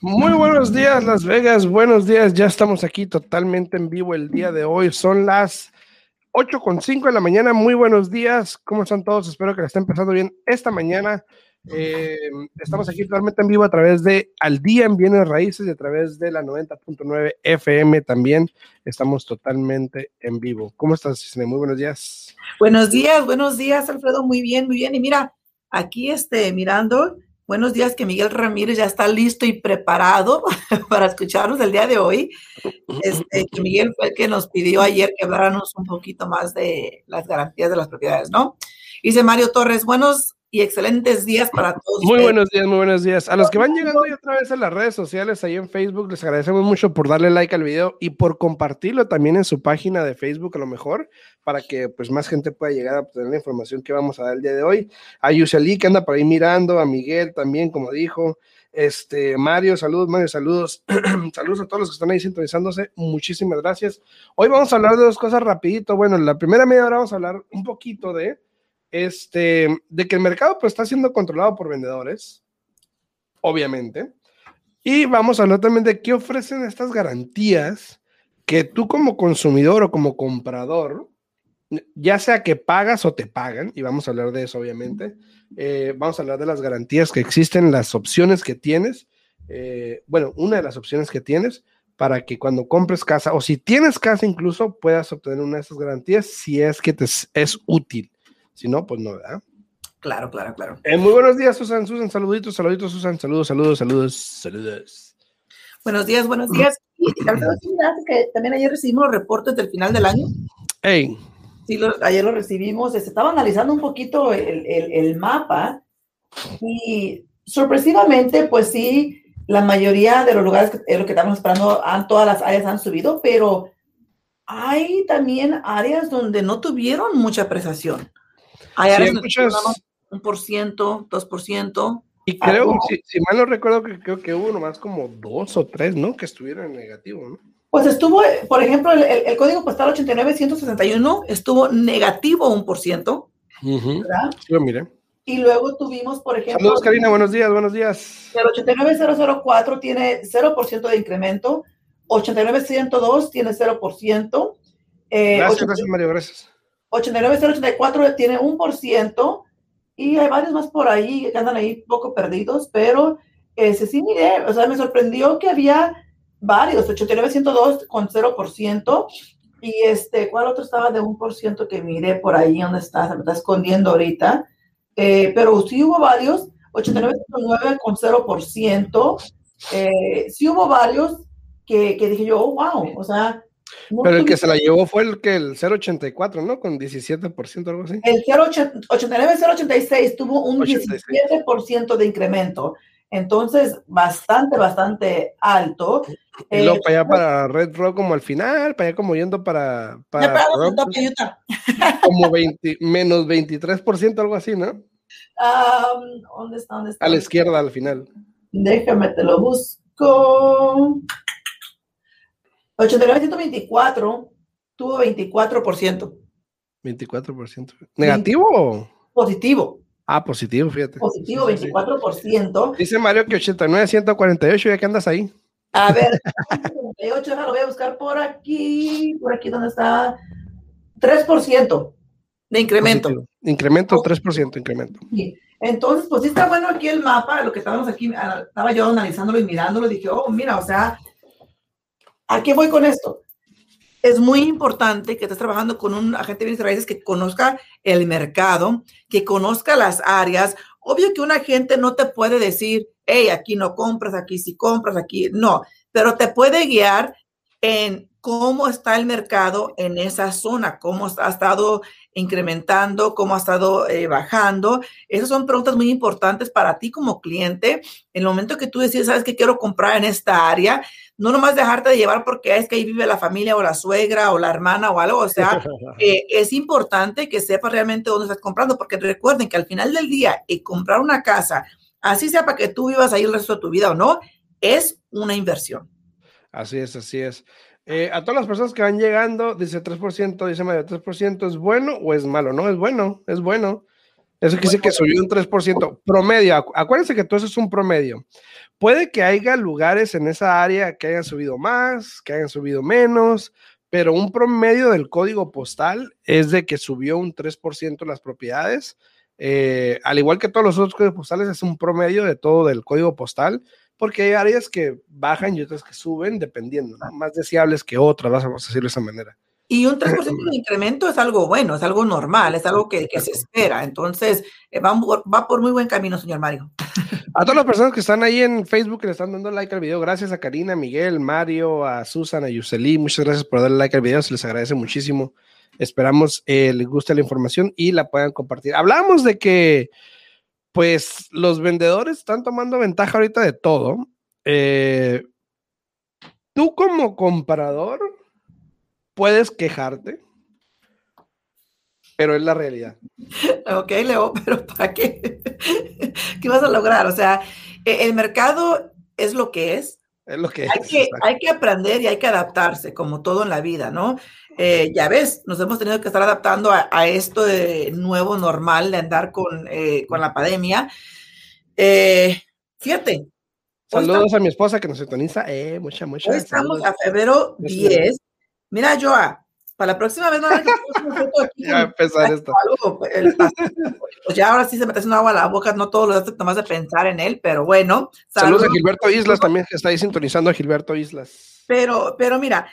Muy buenos días, Las Vegas. Buenos días. Ya estamos aquí totalmente en vivo el día de hoy. Son las 8.5 de la mañana. Muy buenos días. ¿Cómo están todos? Espero que la estén empezando bien esta mañana. Eh, estamos aquí totalmente en vivo a través de Al Día en Bienes Raíces y a través de la 90.9 FM también. Estamos totalmente en vivo. ¿Cómo estás, Cisne? Muy buenos días. Buenos días, buenos días, Alfredo. Muy bien, muy bien. Y mira, aquí este, mirando, buenos días, que Miguel Ramírez ya está listo y preparado para escucharnos el día de hoy. Este, que Miguel fue el que nos pidió ayer que habláramos un poquito más de las garantías de las propiedades, ¿no? Dice Mario Torres, buenos y excelentes días para todos. Muy buenos días, muy buenos días. A los que van llegando hoy otra vez a las redes sociales, ahí en Facebook, les agradecemos mucho por darle like al video y por compartirlo también en su página de Facebook, a lo mejor, para que pues más gente pueda llegar a obtener la información que vamos a dar el día de hoy. A Yuseli, que anda por ahí mirando, a Miguel también, como dijo. Este, Mario, saludos, Mario, saludos. saludos a todos los que están ahí sintonizándose. Muchísimas gracias. Hoy vamos a hablar de dos cosas rapidito. Bueno, en la primera media hora vamos a hablar un poquito de este, de que el mercado pues, está siendo controlado por vendedores, obviamente. Y vamos a hablar también de qué ofrecen estas garantías que tú como consumidor o como comprador, ya sea que pagas o te pagan, y vamos a hablar de eso obviamente, eh, vamos a hablar de las garantías que existen, las opciones que tienes, eh, bueno, una de las opciones que tienes para que cuando compres casa o si tienes casa incluso puedas obtener una de esas garantías si es que te es útil. Si no, pues no, ¿verdad? Claro, claro, claro. Eh, muy buenos días, Susan. Susan, saluditos, saluditos, Susan. Saludos, saludos, saludos, saludos. Buenos días, buenos días. Y que también ayer recibimos los reportes del final del año. Hey. Sí, ayer lo recibimos. Se estaba analizando un poquito el, el, el mapa y sorpresivamente, pues sí, la mayoría de los lugares que, lo que estamos esperando, han, todas las áreas han subido, pero hay también áreas donde no tuvieron mucha apreciación. Hay áreas un por ciento, dos por ciento. Y creo, si, si, mal no recuerdo, que creo que hubo nomás como dos o tres, ¿no? Que estuvieron en negativo, ¿no? Pues estuvo, por ejemplo, el, el, código postal 89161 estuvo negativo un por ciento. ¿verdad? Sí, lo miré. Y luego tuvimos, por ejemplo. Saludos, Karina, buenos días, buenos días. El 89004 tiene 0% de incremento. 89102 tiene 0%. Eh, gracias, gracias, Mario, gracias. 89084 tiene un por ciento y hay varios más por ahí que andan ahí poco perdidos, pero ese sí miré, o sea, me sorprendió que había varios, 89102 con 0%, y este, ¿cuál otro estaba de un por ciento que miré por ahí donde está? Se me está escondiendo ahorita, eh, pero sí hubo varios, 8909 con 0%, eh, sí hubo varios que, que dije yo, oh, wow, o sea, pero el que se la llevó fue el que el 084, ¿no? Con 17%, algo así. El 089-086 tuvo un 17% de incremento. Entonces, bastante, bastante alto. Y luego para allá para Red Rock como al final, para allá como yendo para... para, para como 20, menos 23%, algo así, ¿no? Um, ¿Dónde está? ¿Dónde está? A la izquierda al final. Déjame, te lo busco. 8924 tuvo 24%. 24%. ¿Negativo? Positivo. Ah, positivo, fíjate. Positivo, 24%. Dice Mario que 89, 148, ¿ya que andas ahí? A ver, 48, lo voy a buscar por aquí, por aquí donde está. 3% de incremento. Positivo. Incremento, 3%, incremento. Sí. Entonces, pues sí está bueno aquí el mapa, lo que estábamos aquí, estaba yo analizándolo y mirándolo, dije, oh, mira, o sea, ¿A qué voy con esto? Es muy importante que estés trabajando con un agente de bienes raíces que conozca el mercado, que conozca las áreas. Obvio que un agente no te puede decir, hey, aquí no compras, aquí sí compras, aquí no, pero te puede guiar en cómo está el mercado en esa zona, cómo ha estado incrementando, cómo ha estado eh, bajando. Esas son preguntas muy importantes para ti como cliente. En el momento que tú decides, sabes que quiero comprar en esta área, no nomás dejarte de llevar porque es que ahí vive la familia o la suegra o la hermana o algo. O sea, eh, es importante que sepas realmente dónde estás comprando, porque recuerden que al final del día, y comprar una casa, así sea para que tú vivas ahí el resto de tu vida o no, es una inversión. Así es, así es. Eh, a todas las personas que van llegando, dice 3%, dice Mario, 3%, ¿es bueno o es malo? No, es bueno, es bueno. Eso quiere decir que subió un 3%. Promedio, acuérdense que todo eso es un promedio. Puede que haya lugares en esa área que hayan subido más, que hayan subido menos, pero un promedio del código postal es de que subió un 3% las propiedades. Eh, al igual que todos los otros códigos postales, es un promedio de todo del código postal porque hay áreas que bajan y otras que suben, dependiendo, más deseables que otras, vamos a decirlo de esa manera. Y un 3% de incremento es algo bueno, es algo normal, es algo que, que se espera. Entonces, eh, va, va, por muy buen camino, señor Mario. A todas las personas que están ahí en Facebook, que le están dando like al video, gracias a Karina, Miguel, Mario, a Susan, a Yuseli, muchas gracias por darle like al video, se les agradece muchísimo. Esperamos eh, les guste la información y la puedan compartir. Hablamos de que pues los vendedores están tomando ventaja ahorita de todo. Eh, tú como comprador puedes quejarte, pero es la realidad. Ok, Leo, pero ¿para qué? ¿Qué vas a lograr? O sea, e, el mercado es lo que es. Es lo que hay es. Que, hay que aprender y hay que adaptarse, como todo en la vida, ¿no? Eh, ya ves, nos hemos tenido que estar adaptando a, esto de nuevo normal de andar con, eh, con la pandemia. Eh, fíjate. Saludos a mi esposa que nos sintoniza. Eh, mucha, mucha. estamos a febrero 10. Mira, Joa, para la próxima vez no Ya empezar esto. pues ya ahora sí se me está haciendo agua a la boca, no todos los días más de pensar en él, pero bueno. Saludos, a Gilberto Islas también, que está ahí sintonizando a Gilberto Islas. Pero, pero mira,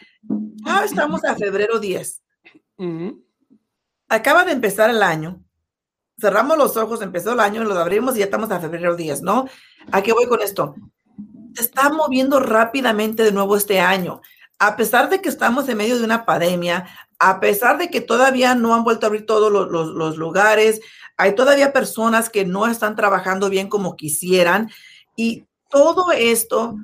ya estamos a febrero 10. Acaba de empezar el año. Cerramos los ojos, empezó el año, los abrimos y ya estamos a febrero 10, ¿no? ¿A qué voy con esto? Se está moviendo rápidamente de nuevo este año. A pesar de que estamos en medio de una pandemia, a pesar de que todavía no han vuelto a abrir todos los, los lugares, hay todavía personas que no están trabajando bien como quisieran y todo esto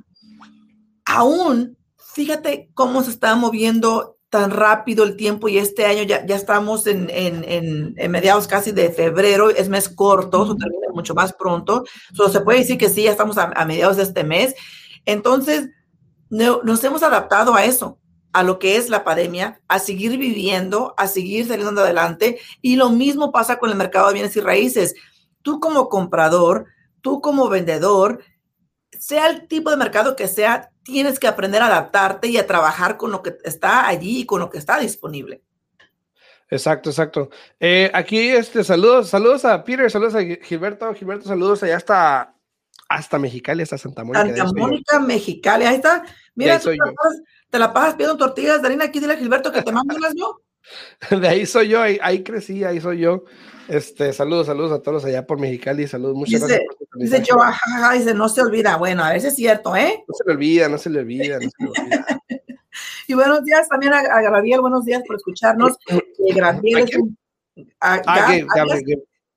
aún fíjate cómo se está moviendo tan rápido el tiempo y este año ya, ya estamos en, en, en, mediados casi de febrero, es mes corto, uh termina mucho más pronto, so, se puede decir que sí, ya estamos a, mediados de este mes. Entonces, no, nos hemos adaptado a eso, a lo que es la pandemia, a seguir viviendo, a seguir saliendo adelante. Y lo mismo pasa con el mercado de bienes y raíces. Tú como comprador, tú como vendedor, sea el tipo de mercado que sea, tienes que aprender a adaptarte y a trabajar con lo que está allí y con lo que está disponible. Exacto, exacto. Eh, aquí, este, saludos, saludos a Peter, saludos a Gilberto, Gilberto, saludos allá hasta, hasta Mexicali, hasta Santa Mónica. Santa Mónica, Mexicali, ahí está. Mira, te la, pasas, te la, pasas, pidiendo tortillas de harina, aquí dile a Gilberto que te mando unas yo. De ahí soy yo, ahí, ahí crecí, ahí soy yo. Este, saludos, saludos a todos allá por Mexicali, saludos, muchas dice, gracias. Dice yo, jajaja, dice, no se olvida. Bueno, a ver si es cierto, ¿eh? No se le olvida, no se le olvida, no se le olvida. y buenos días también a, a, Gabriel, buenos días por escucharnos. Eh, Gabriel es un, a, ah,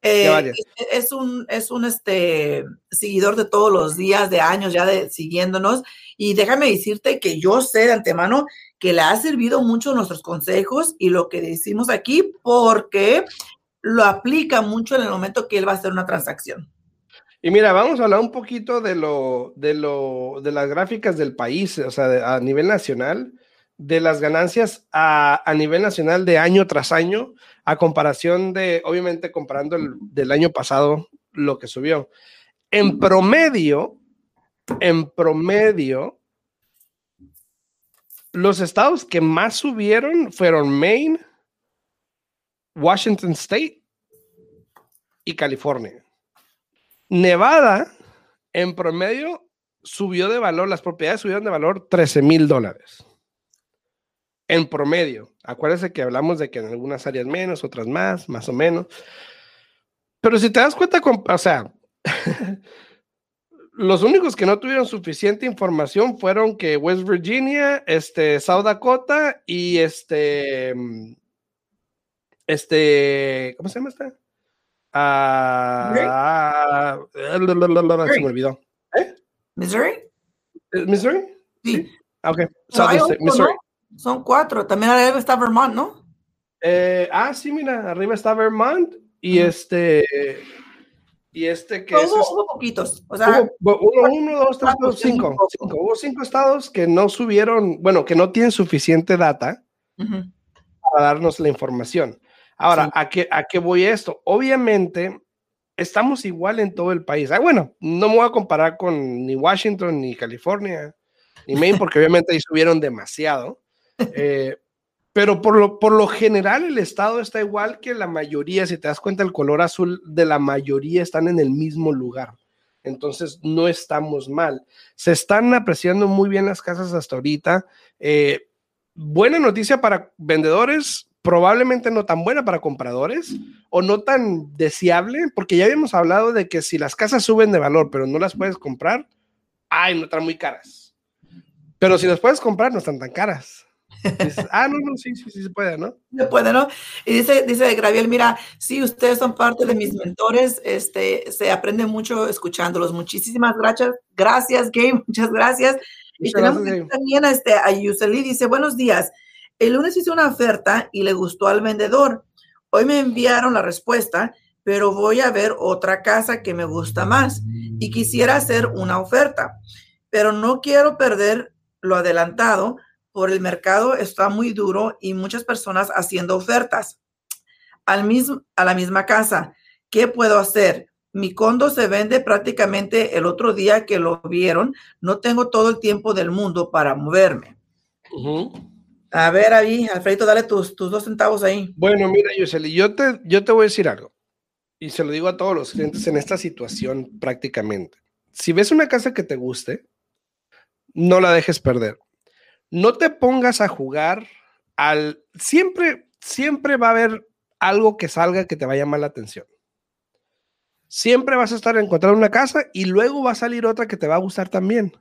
eh, es un, es un este, seguidor de todos los días, de años ya de, siguiéndonos. Y déjame decirte que yo sé de antemano que le ha servido mucho nuestros consejos y lo que decimos aquí, porque lo aplica mucho en el momento que él va a hacer una transacción. Y mira, vamos a hablar un poquito de lo, de lo, de las gráficas del país, o sea, a nivel nacional, de las ganancias a, a, nivel nacional de año tras año, a comparación de, obviamente, comparando el del año pasado, lo que subió. En promedio, en promedio, los estados que más subieron fueron Maine, Washington State y California. Nevada, en promedio, subió de valor, las propiedades subieron de valor 13 mil dólares en promedio. Acuérdense que hablamos de que en algunas áreas menos, otras más, más o menos. Pero si te das cuenta, o sea, los únicos que no tuvieron suficiente información fueron que West Virginia, este, South Dakota y este, este, ¿cómo se llama esta? Ah, se me olvidó. ¿Eh? Missouri. ¿Missouri? Sí. Ok. No, South Missouri. Son cuatro. También arriba está Vermont, ¿no? Eh, ah, sí, mira, arriba está Vermont y este, y este que Pero es hubo, hubo poquitos. O sea, Hubo uno, uno, dos, tres, cuatro, cinco, cinco. cinco. Hubo cinco estados que no subieron, bueno, que no tienen suficiente data para darnos la información. Ahora, Sí. ¿a, qué, ¿a qué voy esto? Obviamente, estamos igual en todo el país. Ah, bueno, no me voy a comparar con ni Washington, ni California, ni Maine, porque obviamente ahí subieron demasiado. Eh, pero por lo, por lo general el estado está igual que la mayoría, si te das cuenta, el color azul de la mayoría están en el mismo lugar. Entonces no estamos mal. Se están apreciando muy bien las casas hasta ahorita. Eh, buena noticia para vendedores, probablemente no tan buena para compradores o no tan deseable, porque ya habíamos hablado de que si las casas suben de valor pero no las puedes comprar, ay, no están muy caras. Pero si las puedes comprar, no están tan caras. Dices, ah, no, no, sí, sí, sí se puede, ¿no? Se puede, ¿no? Y dice, dice Graviel, mira, sí, ustedes son parte de mis mentores, este, se aprende mucho escuchándolos. Muchísimas gracias, gracias, Gabe, muchas gracias. Y tenemos gracias, también a, este, a Yuseli, dice, buenos días. El lunes hice una oferta y le gustó al vendedor. Hoy me enviaron la respuesta, pero voy a ver otra casa que me gusta más y quisiera hacer una oferta, pero no quiero perder lo adelantado por el mercado está muy duro y muchas personas haciendo ofertas al mismo, a la misma casa. ¿Qué puedo hacer? Mi condo se vende prácticamente el otro día que lo vieron. No tengo todo el tiempo del mundo para moverme. A ver, ahí, Alfredo, dale tus, tus dos centavos ahí. Bueno, mira, Yuseli, yo te, yo te voy a decir algo. Y se lo digo a todos los clientes en esta situación prácticamente. Si ves una casa que te guste, no la dejes perder. No te pongas a jugar al... Siempre, siempre va a haber algo que salga que te va a llamar la atención. Siempre vas a estar encontrando una casa y luego va a salir otra que te va a gustar también.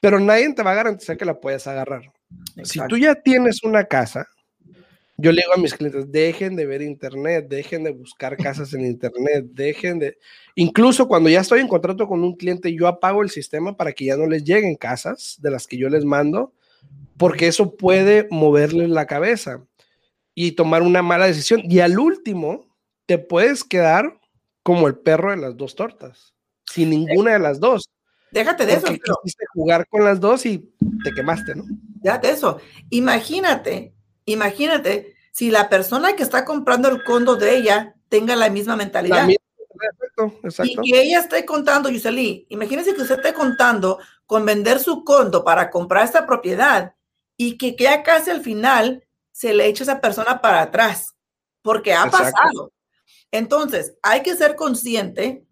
Pero nadie te va a garantizar que la puedas agarrar. Si tú ya tienes una casa, yo le digo a mis clientes, dejen de ver internet, dejen de buscar casas en internet, dejen de... Incluso cuando ya estoy en contrato con un cliente, yo apago el sistema para que ya no les lleguen casas de las que yo les mando, porque eso puede moverles la cabeza y tomar una mala decisión. Y al último, te puedes quedar como el perro de las dos tortas, sin ninguna de las dos. Déjate de eso, Porque pero quisiste jugar con las dos y te quemaste, ¿no? déjate de eso. Imagínate, imagínate si la persona que está comprando el condo de ella tenga la misma mentalidad. También- Exacto, Y exacto. que ella esté contando, Yuseli, imagínense que usted esté contando con vender su condo para comprar esta propiedad y que, ya casi al final se le eche esa persona para atrás, porque ha Exacto. pasado. Entonces, hay que ser consciente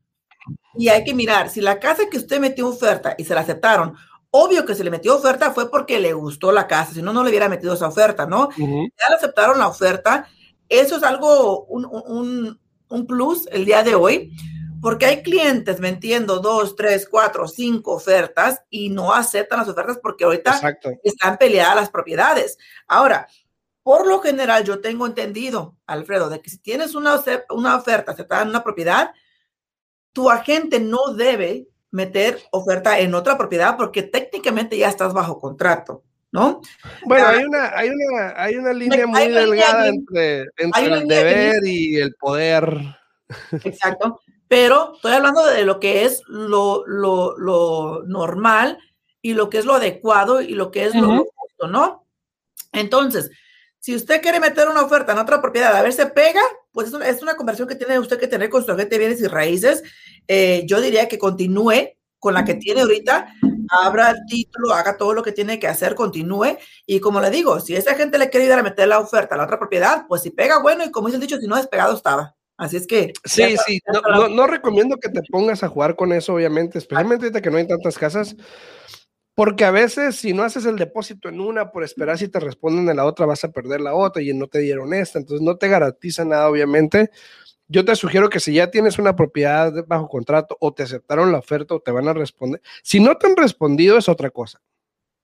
y hay que mirar, si la casa que usted metió oferta y se la aceptaron, obvio que se le metió oferta fue porque le gustó la casa, si no, no le hubiera metido esa oferta, ¿no? Ya le aceptaron la oferta. Eso es algo, un, un- un plus el día de hoy, porque hay clientes metiendo dos, tres, cuatro, cinco ofertas y no aceptan las ofertas porque ahorita Exacto. están peleadas las propiedades. Ahora, por lo general, yo tengo entendido, Alfredo, de que si tienes una, una oferta aceptada en una propiedad, tu agente no debe meter oferta en otra propiedad porque técnicamente ya estás bajo contrato, ¿no? Bueno, Ah. hay una, hay una, hay una línea muy línea delgada bien- entre, entre el línea deber y el poder. Exacto. Pero estoy hablando de lo que es lo, lo, lo normal y lo que es lo adecuado y lo que es lo- justo, ¿no? Entonces, si usted quiere meter una oferta en otra propiedad a ver si pega, pues es una, es una conversión que tiene usted que tener con su agente de bienes y raíces. Eh, yo diría que continúe con la que tiene ahorita, abra el título, haga todo lo que tiene que hacer, continúe. Y como le digo, si esa gente le quiere ayudar a meter la oferta a la otra propiedad, pues si pega, bueno, y como dice el dicho, si no despegado estaba. Así es que. Sí, está- sí, no, no, no recomiendo que te pongas a jugar con eso, obviamente, especialmente ahorita que no hay tantas casas, Porque a veces si no haces el depósito en una por esperar si te responden en la otra, vas a perder la otra y no te dieron esta. Entonces no te garantiza nada, obviamente. Yo te sugiero que si ya tienes una propiedad bajo contrato o te aceptaron la oferta o te van a responder, si no te han respondido es otra cosa.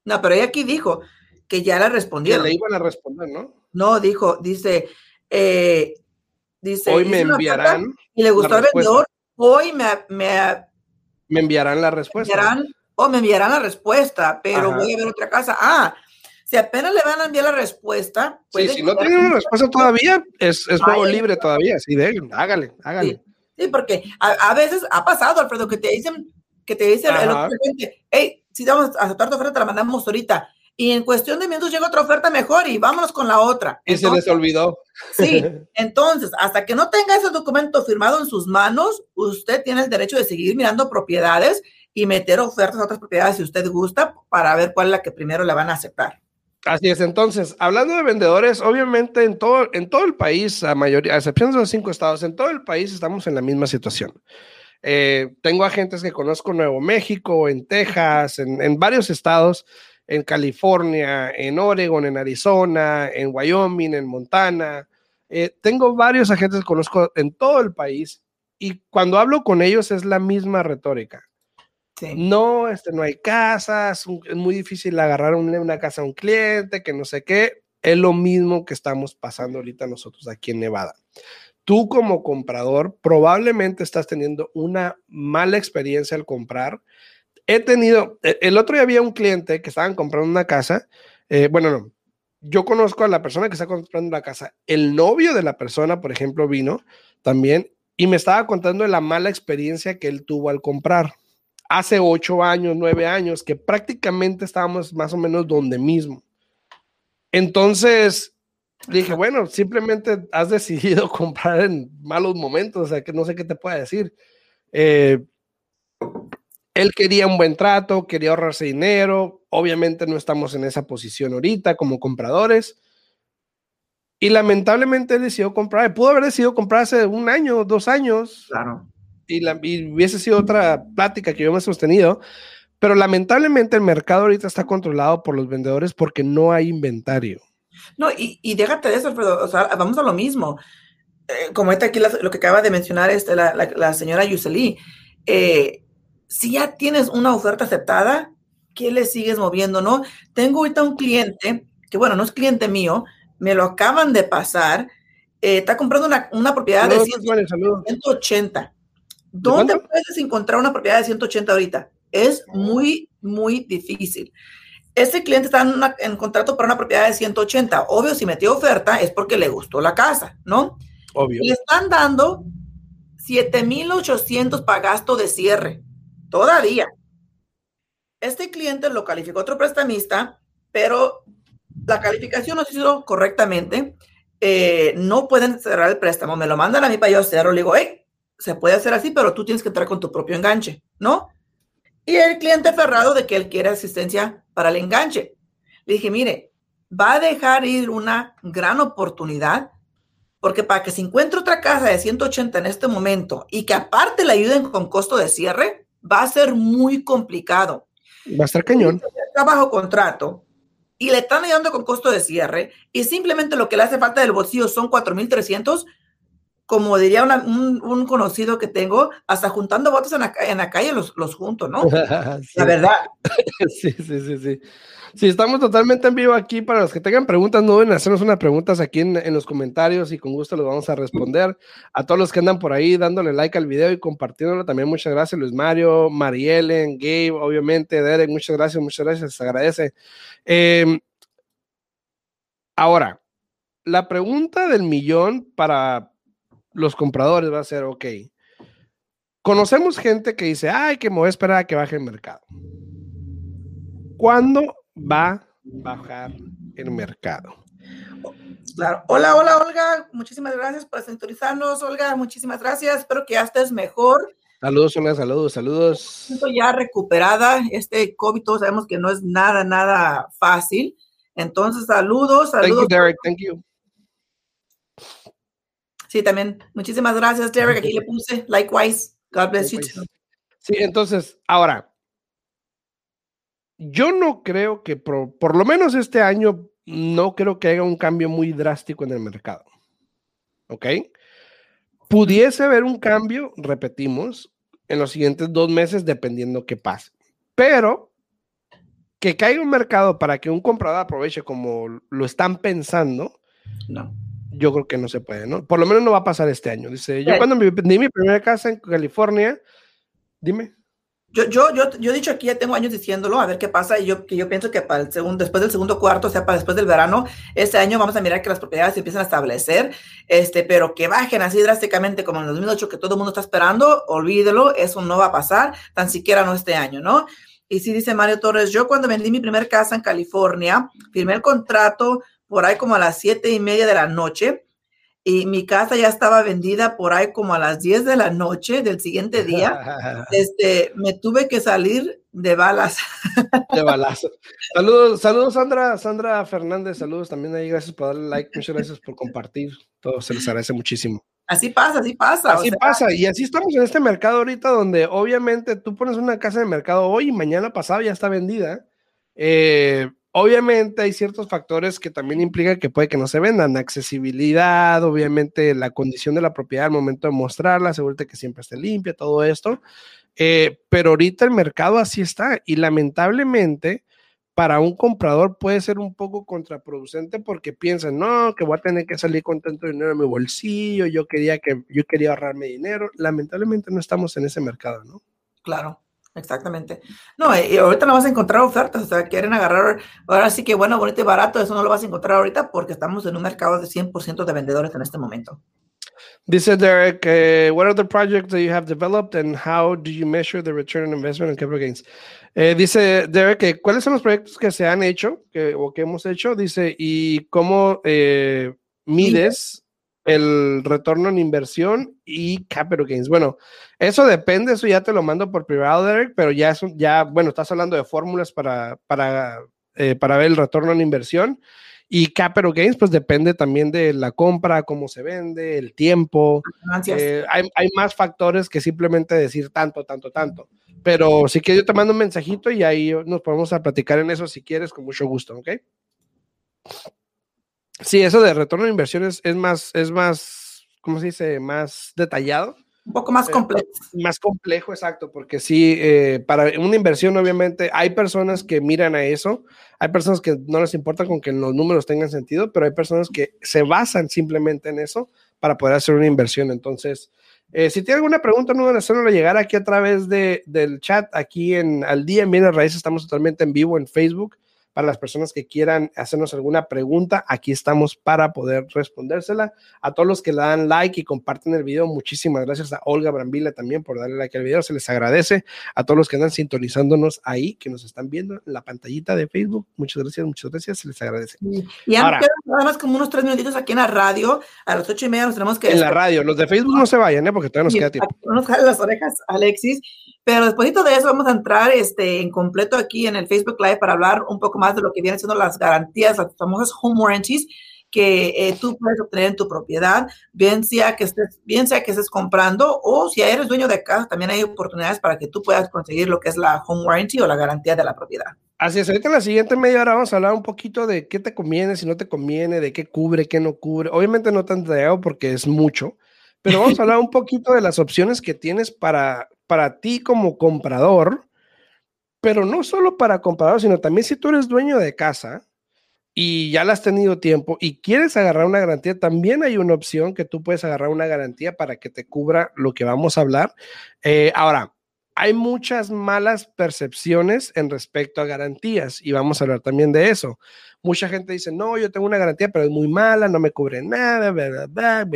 No, pero ella aquí dijo que ya la respondieron. Que le iban a responder, ¿no? No, dijo, dice, eh, dice. Hoy me enviarán. Y le gustó el vendedor. Hoy me, me, me enviarán la respuesta. Me enviarán, o me enviarán la respuesta, pero voy a ver otra casa. Ah, si apenas le van a enviar la respuesta. Sí, si no tienen una respuesta todavía, es, es juego libre todavía. Sí, de, hágale, hágale. Sí, porque a, veces ha pasado, Alfredo, que te dicen, que te dice el, otro cliente, hey, si vamos a aceptar tu oferta, te la mandamos ahorita y en cuestión de minutos llega otra oferta mejor y vámonos con la otra. Y se les olvidó. Sí, entonces, hasta que no tenga ese documento firmado en sus manos, usted tiene el derecho de seguir mirando propiedades y meter ofertas a otras propiedades si usted gusta para ver cuál es la que primero le van a aceptar. Así es, entonces, hablando de vendedores, obviamente en todo, en todo el país, a mayoría, a excepción de los cinco estados, en todo el país estamos en la misma situación. Eh, tengo agentes que conozco en Nuevo México, en Texas, en, en varios estados, en California, en Oregon, en Arizona, en Wyoming, en Montana. Eh, tengo varios agentes que conozco en todo el país y cuando hablo con ellos es la misma retórica. No, este, no hay casas, es muy difícil agarrar una, casa a un cliente, que no sé qué. Es lo mismo que estamos pasando ahorita nosotros aquí en Nevada. Tú como comprador probablemente estás teniendo una mala experiencia al comprar he tenido, e, el otro día había un cliente que estaban comprando una casa, eh, bueno, no, yo conozco a la persona que está comprando la casa, el novio de la persona, por ejemplo, vino también y me estaba contando la mala experiencia que él tuvo al comprar. Hace ocho años, nueve años, que prácticamente estábamos más o menos donde mismo. Entonces, dije, bueno, simplemente has decidido comprar en malos momentos, o sea, que no sé qué te pueda decir. Eh, él quería un buen trato, quería ahorrarse dinero. Obviamente no estamos en esa posición ahorita como compradores. Y lamentablemente él decidió comprar. Pudo haber decidido comprar hace un año, dos años. Claro. Y, la, hubiese sido otra plática que yo me he sostenido. Pero lamentablemente el mercado ahorita está controlado por los vendedores porque no hay inventario. No, y, y déjate de eso, Alfredo. O sea, vamos a lo mismo. Eh, como está aquí lo que acaba de mencionar este, la, la, señora Yuseli. Eh, si ya tienes una oferta aceptada, ¿qué le sigues moviendo, no? Tengo ahorita un cliente, que bueno, no es cliente mío, me lo acaban de pasar, eh, está comprando una, propiedad de 180. ¿Dónde puedes encontrar una propiedad de 180 ahorita? Es muy, muy difícil. Este cliente está en, en, contrato para una propiedad de 180. Obvio, si metió oferta es porque le gustó la casa, ¿no? Obvio. Le están dando 7,800 para gasto de cierre. Todavía. Este cliente lo calificó otro prestamista, pero la calificación no se hizo correctamente. Eh, no pueden cerrar el préstamo. Me lo mandan a mí para yo hacerlo. Le digo, hey, se puede hacer así, pero tú tienes que entrar con tu propio enganche, ¿no? Y el cliente aferrado de que él quiere asistencia para el enganche. Le dije, mire, va a dejar ir una gran oportunidad porque para que se encuentre otra casa de 180 en este momento y que aparte le ayuden con costo de cierre, va a ser muy complicado. Va a estar cañón. Está bajo contrato y le están ayudando con costo de cierre y simplemente lo que le hace falta del bolsillo son 4.300, como diría un, conocido que tengo, hasta juntando votos en la, calle los, los junto, ¿no? La verdad. sí, sí, sí, sí. Sí, estamos totalmente en vivo aquí. Para los que tengan preguntas, no deben hacernos unas preguntas aquí en, los comentarios y con gusto los vamos a responder. A todos los que andan por ahí dándole like al video y compartiéndolo también, muchas gracias, Luis Mario, Marielen, Gabe, obviamente, Derek, muchas gracias, muchas gracias, se agradece. Em, ahora, la pregunta del millón para los compradores va a ser, ok, conocemos gente que dice, ay, que me voy a esperar a que baje el mercado. ¿Cuándo va a bajar el mercado. Claro. Hola, hola, Olga. Muchísimas gracias por sintonizarnos, Olga. Muchísimas gracias. Espero que ya estés mejor. Saludos, Olga. Saludos, saludos. Estoy ya recuperada. Este COVID, todos sabemos que no es nada, nada fácil. Entonces, saludos, saludos. Thank you, Derek. Thank you. Sí, también. Muchísimas gracias, Derek. Aquí le puse likewise. God bless you. Sí, entonces, ahora, yo no creo que, por, lo menos este año, no creo que haya un cambio muy drástico en el mercado. ¿Ok? Pudiese haber un cambio, repetimos, en los siguientes dos meses, dependiendo qué pase. Pero que caiga un mercado para que un comprador aproveche como lo están pensando, no. Yo creo que no se puede, ¿no? Por lo menos no va a pasar este año. Dice, yo cuando vendí mi primera casa en California, dime. Yo, yo, yo, yo he dicho aquí, ya tengo años diciéndolo, a ver qué pasa, y yo, que yo pienso que para el segundo, después del segundo cuarto, o sea, para después del verano, este año vamos a mirar que las propiedades se empiezan a establecer, este, pero que bajen así drásticamente como en el 2008, que todo el mundo está esperando, olvídelo, eso no va a pasar, tan siquiera no este año, ¿no? Y sí dice Mario Torres, yo cuando vendí mi primer casa en California, firmé el contrato por ahí como a las siete y media de la noche, y mi casa ya estaba vendida por ahí como a las 10 de la noche del siguiente día. Este, me tuve que salir de balas. De balazo. Saludos, saludos Sandra, Sandra Fernández, saludos también ahí, gracias por darle like, muchas gracias por compartir, todo se les agradece muchísimo. Así pasa, así pasa. Así pasa, y así estamos en este mercado ahorita donde obviamente tú pones una casa de mercado hoy y mañana pasado ya está vendida. Eh, Obviamente hay ciertos factores que también implican que puede que no se vendan. Accesibilidad, obviamente la condición de la propiedad al momento de mostrarla, asegúrate que siempre esté limpia, todo esto. Eh, pero ahorita el mercado así está y lamentablemente para un comprador puede ser un poco contraproducente porque piensan, no, que voy a tener que salir con tanto dinero en mi bolsillo, yo quería que yo quería ahorrarme dinero. Lamentablemente no estamos en ese mercado, ¿no? Claro. Exactamente. No, y ahorita no vas a encontrar ofertas, o sea, quieren agarrar, ahora sí que bueno, bonito y barato, eso no lo vas a encontrar ahorita porque estamos en un mercado de 100% de vendedores en este momento. Dice Derek, uh, what are the projects that you have developed and how do you measure the return on investment and capital gains? Eh, dice Derek, ¿cuáles son los proyectos que se han hecho que, o que hemos hecho? Dice, ¿y cómo eh, mides el retorno en inversión y capital gains. Bueno, eso depende, eso ya te lo mando por privado, Derek, pero ya, es, ya bueno, estás hablando de fórmulas para, para, eh, para ver el retorno en inversión. Y capital gains, pues depende también de la compra, cómo se vende, el tiempo. Eh, hay, hay, más factores que simplemente decir tanto, tanto, tanto. Pero si quieres, yo te mando un mensajito y ahí nos podemos a platicar en eso si quieres, con mucho gusto, ¿ok? Sí, eso de retorno de inversiones es más, es más, ¿cómo se dice? Más detallado. Un poco más complejo. más complejo, exacto, porque sí, eh, para una inversión obviamente hay personas que miran a eso, hay personas que no les importa con que los números tengan sentido, pero hay personas que se basan simplemente en eso para poder hacer una inversión. Entonces, eh, si tiene alguna pregunta, no deben hacerlo llegar aquí a través de, del chat, aquí en Al Día en Bienes Raíces, estamos totalmente en vivo en Facebook para las personas que quieran hacernos alguna pregunta, aquí estamos para poder respondérsela. A todos los que le dan like y comparten el video, muchísimas gracias a Olga Brambila también por darle like al video, se les agradece. A todos los que andan sintonizándonos ahí, que nos están viendo en la pantallita de Facebook, muchas gracias, muchas gracias, se les agradece. Y ahora, nada más como unos tres minutitos aquí en la radio, a las ocho y media nos tenemos que... En la radio, los de Facebook no se vayan, ¿eh? porque todavía nos queda tiempo. No nos las orejas, Alexis. Pero después de eso vamos a entrar este, en completo aquí en el Facebook Live para hablar un poco más de lo que vienen siendo las garantías, las famosas home warranties que eh, tú puedes obtener en tu propiedad, bien sea que estés, bien sea que estés comprando o si eres dueño de casa, también hay oportunidades para que tú puedas conseguir lo que es la home warranty o la garantía de la propiedad. Así es, ahorita en la siguiente media hora vamos a hablar un poquito de qué te conviene, si no te conviene, de qué cubre, qué no cubre. Obviamente no tan detallado porque es mucho, pero vamos a hablar un poquito de las opciones que tienes para, para ti como comprador, pero no solo para comprador, sino también si tú eres dueño de casa y ya la has tenido tiempo y quieres agarrar una garantía, también hay una opción que tú puedes agarrar una garantía para que te cubra lo que vamos a hablar. Eh, ahora, hay muchas malas percepciones en respecto a garantías y vamos a hablar también de eso. Mucha gente dice, no, yo tengo una garantía, pero es muy mala, no me cubre nada, verdad,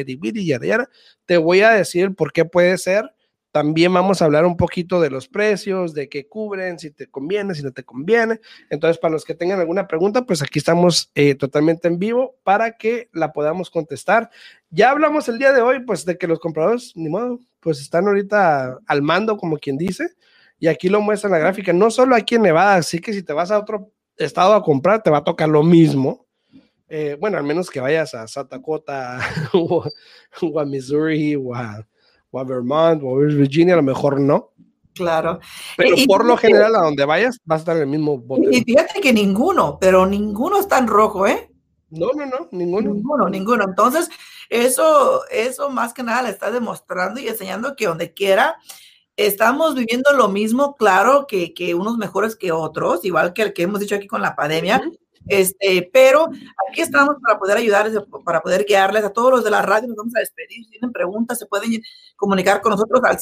Te voy a decir por qué puede ser también vamos a hablar un poquito de los precios, de qué cubren, si te conviene, si no te conviene. Entonces, para los que tengan alguna pregunta, pues aquí estamos eh, totalmente en vivo para que la podamos contestar. Ya hablamos el día de hoy, pues, de que los compradores, ni modo, pues están ahorita al mando, como quien dice, y aquí lo muestra en la gráfica, no solo aquí en Nevada, así que si te vas a otro estado a comprar, te va a tocar lo mismo. Eh, bueno, al menos que vayas a South Dakota o, a Missouri o a o a Vermont o a Virginia, a lo mejor no. Claro. Pero por lo general, a donde vayas, vas a estar en el mismo bote. Y fíjate que ninguno, pero ninguno está en rojo, ¿eh? No, no, no, ninguno. Ninguno, ninguno. Entonces, eso, eso más que nada le está demostrando y enseñando que donde quiera estamos viviendo lo mismo, claro, que, que unos mejores que otros, igual que el que hemos dicho aquí con la pandemia. Este, pero aquí estamos para poder ayudarles, para poder guiarles a todos los de la radio. Nos vamos a despedir. Si tienen preguntas, se pueden comunicar con nosotros al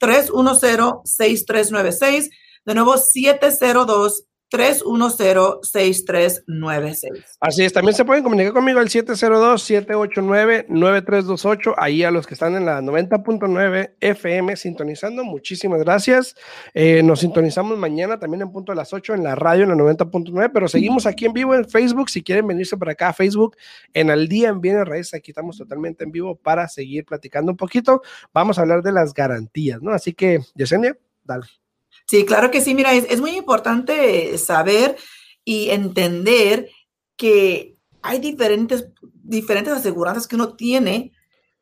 702-310-6396. De nuevo, 702 310-6396. Así es, también se pueden comunicar conmigo al 702-789-9328, ahí a los que están en la 90.9 FM sintonizando, muchísimas gracias. Eh, nos sintonizamos mañana también en punto a las 8 en la radio en la 90.9, pero seguimos aquí en vivo en Facebook, si quieren venirse para acá a Facebook, en el día en Bienes Raíces, aquí estamos totalmente en vivo para seguir platicando un poquito. Vamos a hablar de las garantías, ¿no? Así que, Yesenia, dale. Sí, claro que sí. Mira, es, muy importante saber y entender que hay diferentes, diferentes aseguranzas que uno tiene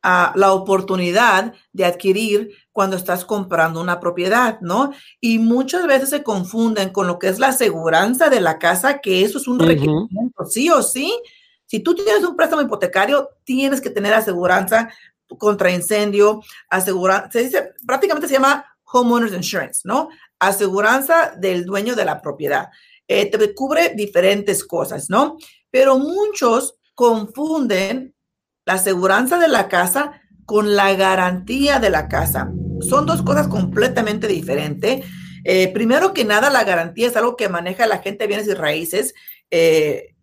a la oportunidad de adquirir cuando estás comprando una propiedad, ¿no? Y muchas veces se confunden con lo que es la aseguranza de la casa, que eso es un requerimiento, sí o sí. Si tú tienes un préstamo hipotecario, tienes que tener aseguranza contra incendio, aseguranza, se dice, prácticamente se llama homeowners insurance, ¿no? Aseguranza del dueño de la propiedad. Eh, te cubre diferentes cosas, ¿no? Pero muchos confunden la aseguranza de la casa con la garantía de la casa. Son dos cosas completamente diferentes. Eh, primero que nada, la garantía es algo que maneja la gente de bienes y raíces eh,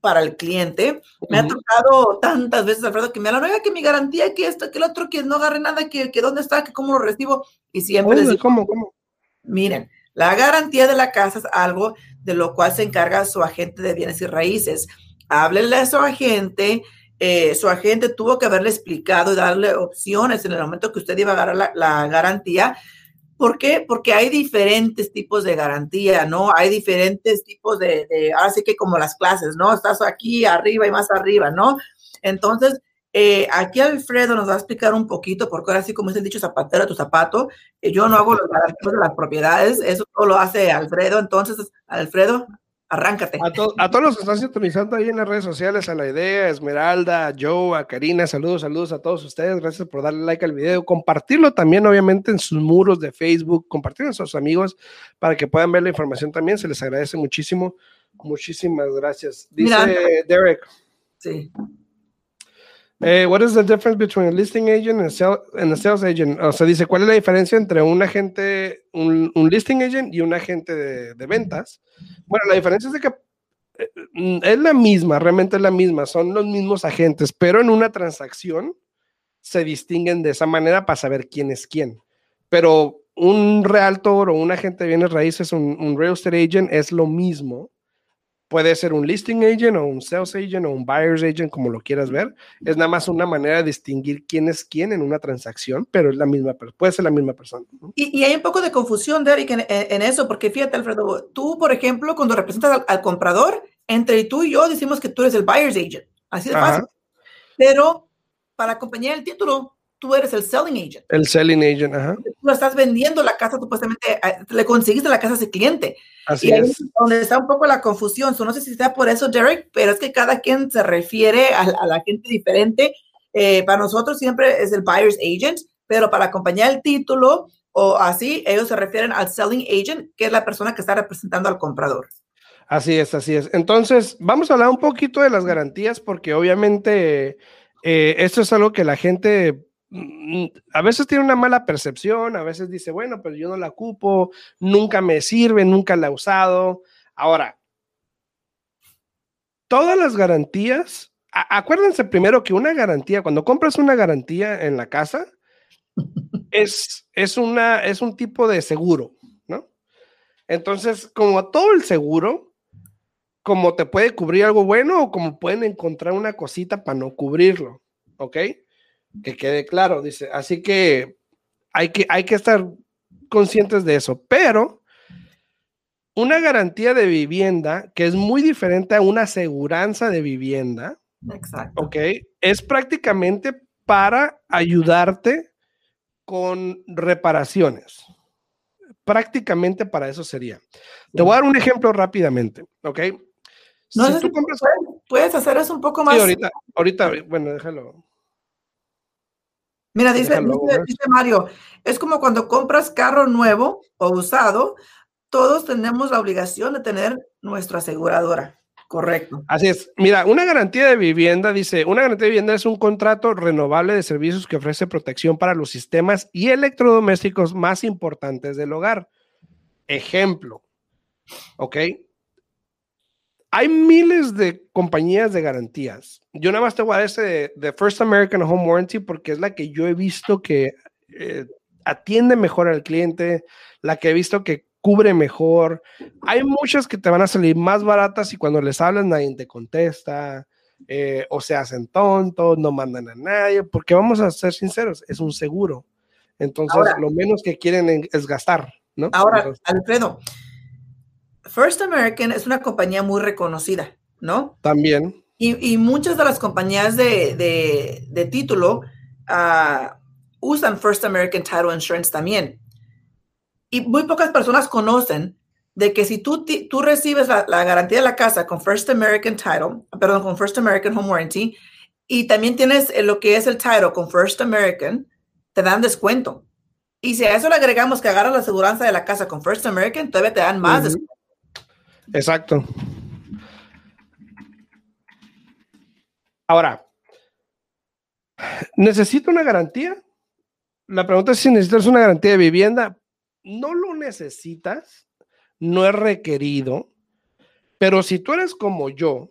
para el cliente. Me ha tocado tantas veces, Alfredo, que me hablan, oiga, que mi garantía, que esto, que el otro, que no agarre nada, que, que dónde está, que cómo lo recibo. Y siempre les digo, ¿cómo, cómo? Miren, la garantía de la casa es algo de lo cual se encarga su agente de bienes y raíces. Háblenle a su agente. Eh, su agente tuvo que haberle explicado y darle opciones en el momento que usted iba a agarrar la, garantía. ¿Por qué? Porque hay diferentes tipos de garantía, ¿no? Hay diferentes tipos de, de así que como las clases, ¿no? Estás aquí arriba y más arriba, ¿no? Entonces, eh, aquí Alfredo nos va a explicar un poquito, porque ahora sí, como es el dicho, zapatero a tu zapato, eh, yo no hago los garantías de las propiedades, eso todo lo hace Alfredo. Entonces, Alfredo, arráncate. A, todos los que están sintonizando ahí en las redes sociales, a la idea, Esmeralda, a Joe, a Karina, saludos, saludos a todos ustedes. Gracias por darle like al video, compartirlo también, obviamente, en sus muros de Facebook, compartirlo a sus amigos para que puedan ver la información también. Se les agradece muchísimo. Muchísimas gracias. Dice Derek. Sí. Eh, what is the difference between a listing agent and a, sales agent? O sea, dice, ¿cuál es la diferencia entre un agente, un, listing agent y un agente de, ventas? Bueno, la diferencia es de que eh, es la misma, realmente es la misma, son los mismos agentes, pero en una transacción se distinguen de esa manera para saber quién es quién. Pero un realtor o un agente de bienes raíces, un, un real estate agent es lo mismo Puede ser un listing agent o un sales agent o un buyer's agent, como lo quieras ver. Es nada más una manera de distinguir quién es quién en una transacción, pero es la misma, puede ser la misma persona. Y, hay un poco de confusión, Derek, en, en, eso, porque fíjate, Alfredo, tú, por ejemplo, cuando representas al, comprador, entre tú y yo decimos que tú eres el buyer's agent. Así de fácil. Pero para acompañar el título, tú eres el selling agent. El selling agent, ajá. Tú estás vendiendo la casa, supuestamente, eh, le conseguiste la casa a ese cliente. Así es. donde está un poco la confusión. no sé si sea por eso, Derek, pero es que cada quien se refiere a, la gente diferente. Eh, para nosotros siempre es el buyer's agent, pero para acompañar el título o así, ellos se refieren al selling agent, que es la persona que está representando al comprador. Así es, así es. Entonces, vamos a hablar un poquito de las garantías, porque obviamente eh, esto es algo que la gente a veces tiene una mala percepción, a veces dice, bueno, pero yo no la ocupo, nunca me sirve, nunca la he usado. Ahora, todas las garantías, acuérdense primero que una garantía, cuando compras una garantía en la casa, es, es, una, es un tipo de seguro, ¿no? Entonces, como todo el seguro, como te puede cubrir algo bueno o como pueden encontrar una cosita para no cubrirlo, ¿ok? Que quede claro, dice. Así que hay que, hay que estar conscientes de eso, pero una garantía de vivienda, que es muy diferente a una aseguranza de vivienda, Exacto. ¿ok? Es prácticamente para ayudarte con reparaciones, prácticamente para eso sería. Te voy a dar un ejemplo rápidamente, ¿ok? No si tú compras... puedes, hacer eso un poco más. Sí, ahorita, ahorita, bueno, déjalo. Mira, dice, dice, Mario, es como cuando compras carro nuevo o usado, todos tenemos la obligación de tener nuestra aseguradora. Correcto. Así es. Mira, una garantía de vivienda, dice, una garantía de vivienda es un contrato renovable de servicios que ofrece protección para los sistemas y electrodomésticos más importantes del hogar. Ejemplo, ¿ok? Hay miles de compañías de garantías. Yo nada más te voy a dar este de, First American Home Warranty porque es la que yo he visto que eh, atiende mejor al cliente, la que he visto que cubre mejor. Hay muchas que te van a salir más baratas y cuando les hablas nadie te contesta. Eh, o se hacen tontos, no mandan a nadie, porque vamos a ser sinceros, es un seguro. Entonces, lo menos que quieren es gastar, ¿no? Ahora, Alfredo, First American es una compañía muy reconocida, ¿no? También. Y, muchas de las compañías de, título ah, usan First American Title Insurance también. Y muy pocas personas conocen de que si tú, tú recibes la, garantía de la casa con First American Title, perdón, con First American Home Warranty, y también tienes lo que es el title con First American, te dan descuento. Y si a eso le agregamos que agarras la aseguranza de la casa con First American, todavía te dan más descuento. Exacto. Ahora, ¿necesito una garantía? La pregunta es si necesitas una garantía de vivienda. No lo necesitas, no es requerido, pero si tú eres como yo,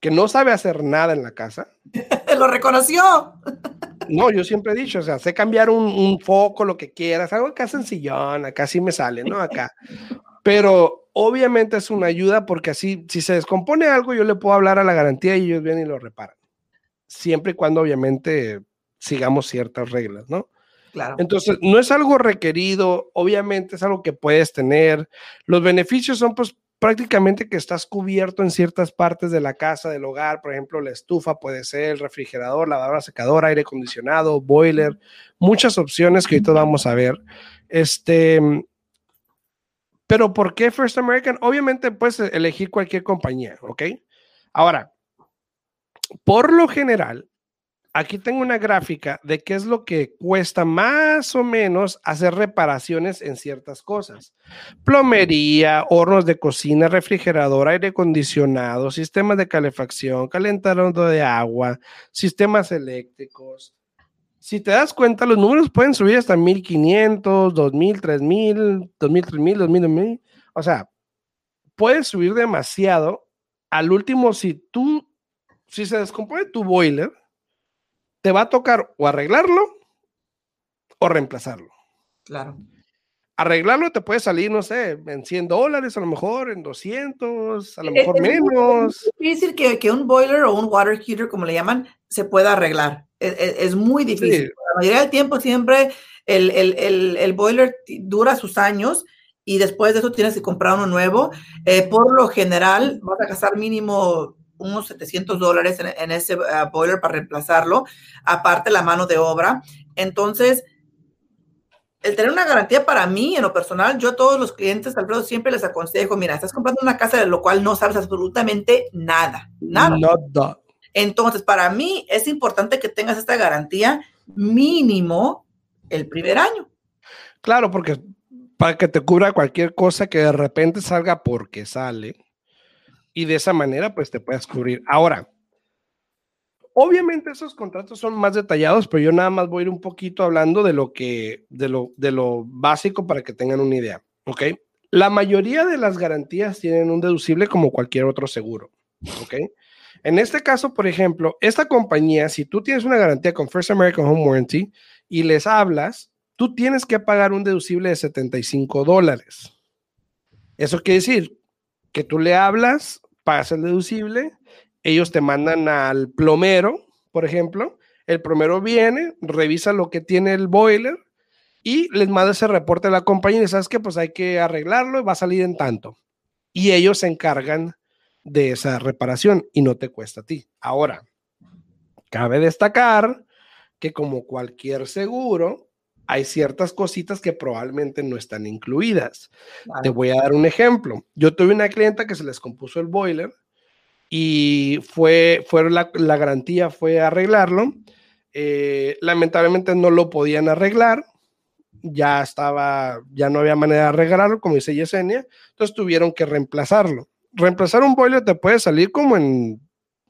que no sabe hacer nada en la casa. lo reconoció. No, yo siempre he dicho, o sea, sé cambiar un, un foco, lo que quieras, algo acá sencillón, acá sí me sale, ¿no? Acá. Pero obviamente es una ayuda porque así, si se descompone algo, yo le puedo hablar a la garantía y ellos vienen y lo reparan. Siempre y cuando obviamente sigamos ciertas reglas, ¿no? Claro. Entonces, no es algo requerido, obviamente es algo que puedes tener. Los beneficios son pues prácticamente que estás cubierto en ciertas partes de la casa, del hogar, por ejemplo, la estufa puede ser, el refrigerador, lavadora secadora, aire acondicionado, boiler, muchas opciones que ahorita vamos a ver. Este, pero ¿por qué First American? Obviamente puedes elegir cualquier compañía, ¿ok? Ahora, por lo general, aquí tengo una gráfica de qué es lo que cuesta más o menos hacer reparaciones en ciertas cosas. Plomería, hornos de cocina, refrigerador, aire acondicionado, sistemas de calefacción, calentamiento de agua, sistemas eléctricos, si te das cuenta, los números pueden subir hasta 1500, 2000, 3000, 2000, 3000, 2000, 2000. O sea, puedes subir demasiado. Al último, si tú, si se descompone tu boiler, te va a tocar o arreglarlo o reemplazarlo. Claro. Arreglarlo te puede salir, no sé, en 100 dólares, a lo mejor en 200, a lo mejor menos. Es difícil que, que un boiler o un water heater, como le llaman, se pueda arreglar es, muy difícil. La mayoría del tiempo siempre el, el, el, boiler dura sus años y después de eso tienes que comprar uno nuevo. Eh, por lo general, vas a gastar mínimo unos 700 dólares en, ese ah, boiler para reemplazarlo, aparte la mano de obra. Entonces, el tener una garantía para mí, en lo personal, yo a todos los clientes, Alfredo, siempre les aconsejo, mira, estás comprando una casa de lo cual no sabes absolutamente nada, nada. Nada. Entonces, para mí es importante que tengas esta garantía mínimo el primer año. Claro, porque para que te cubra cualquier cosa que de repente salga porque sale y de esa manera pues te puedas cubrir. Ahora, obviamente esos contratos son más detallados, pero yo nada más voy a ir un poquito hablando de lo que de lo de lo básico para que tengan una idea, ¿ok? La mayoría de las garantías tienen un deducible como cualquier otro seguro, ¿ok? En este caso, por ejemplo, esta compañía, si tú tienes una garantía con First American Home Warranty y les hablas, tú tienes que pagar un deducible de 75 dólares. Eso quiere decir que tú le hablas, pagas el deducible, ellos te mandan al plomero, por ejemplo, el plomero viene, revisa lo que tiene el boiler y les manda ese reporte a la compañía y sabes que pues hay que arreglarlo y va a salir en tanto. Y ellos se encargan de esa reparación y no te cuesta a ti. Ahora, cabe destacar que como cualquier seguro, hay ciertas cositas que probablemente no están incluidas. Te voy a dar un ejemplo. Yo tuve una clienta que se les compuso el boiler y fue, fue la, garantía fue arreglarlo. Eh, lamentablemente no lo podían arreglar. Ya estaba, ya no había manera de arreglarlo, como dice Yesenia. Entonces tuvieron que reemplazarlo. Reemplazar un boiler te puede salir como en,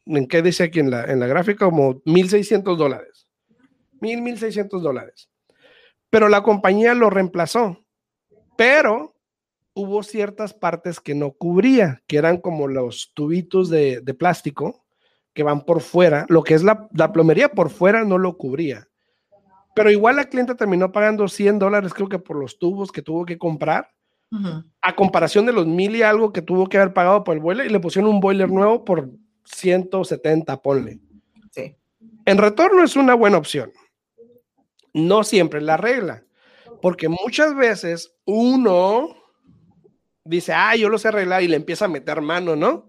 ¿en qué dice aquí en la, en la gráfica? Como 1.600 dólares. 1.000, 1.600 dólares pero la compañía lo reemplazó. Pero hubo ciertas partes que no cubría, que eran como los tubitos de, plástico que van por fuera. Lo que es la, plomería por fuera no lo cubría. Pero igual la clienta terminó pagando 100 dólares, creo que por los tubos que tuvo que comprar, a comparación de los mil y algo que tuvo que haber pagado por el boiler, y le pusieron un boiler nuevo por 170, ponle. Sí. En retorno es una buena opción no siempre es la regla, porque muchas veces uno dice, ah, yo lo sé arreglar y le empieza a meter mano, ¿no?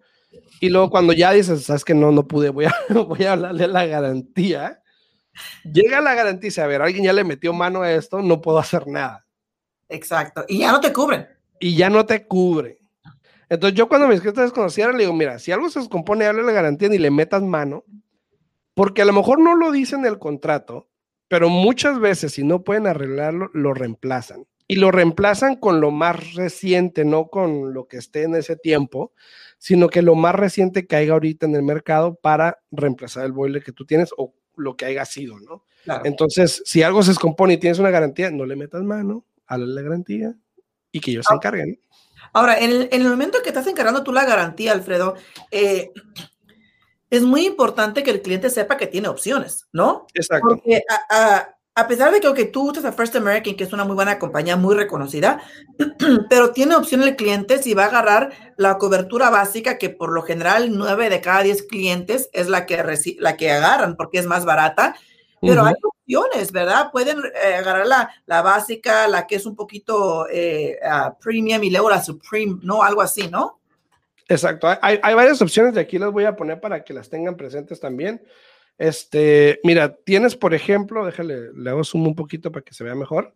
Y luego cuando ya dices, sabes que no, no pude, voy a, voy a hablarle la garantía. Llega la garantía y dice, a ver, alguien ya le metió mano a esto, no puedo hacer nada. Exacto. Y ya no te cubre. Y ya no te cubre. Entonces yo cuando mis clientes desconocieron, le digo, mira, si algo se descompone, hable la garantía ni le metas mano, porque a lo mejor no lo dice en el contrato, pero muchas veces si no pueden arreglarlo, lo reemplazan. Y lo reemplazan con lo más reciente, no con lo que esté en ese tiempo, sino que lo más reciente que haya ahorita en el mercado para reemplazar el boiler que tú tienes o lo que haya sido, ¿no? Entonces, si algo se descompone y tienes una garantía, no le metas mano, a la garantía y que ellos se ah. encarguen. Ahora, en el, en el, momento que estás encargando tú la garantía, Alfredo, eh, es muy importante que el cliente sepa que tiene opciones, ¿no? Exacto. Porque a, pesar de que tú usas a First American, que es una muy buena compañía, muy reconocida, pero tiene opción el cliente si va a agarrar la cobertura básica, que por lo general nueve de cada diez clientes es la que, la que agarran porque es más barata. Pero hay opciones, ¿verdad? Pueden eh, agarrar la, la, básica, la que es un poquito eh, premium y luego la supreme, ¿no? Algo así, ¿no? Exacto, hay, varias opciones de aquí las voy a poner para que las tengan presentes también. Este, mira, tienes, por ejemplo, déjale, le hago zoom un poquito para que se vea mejor.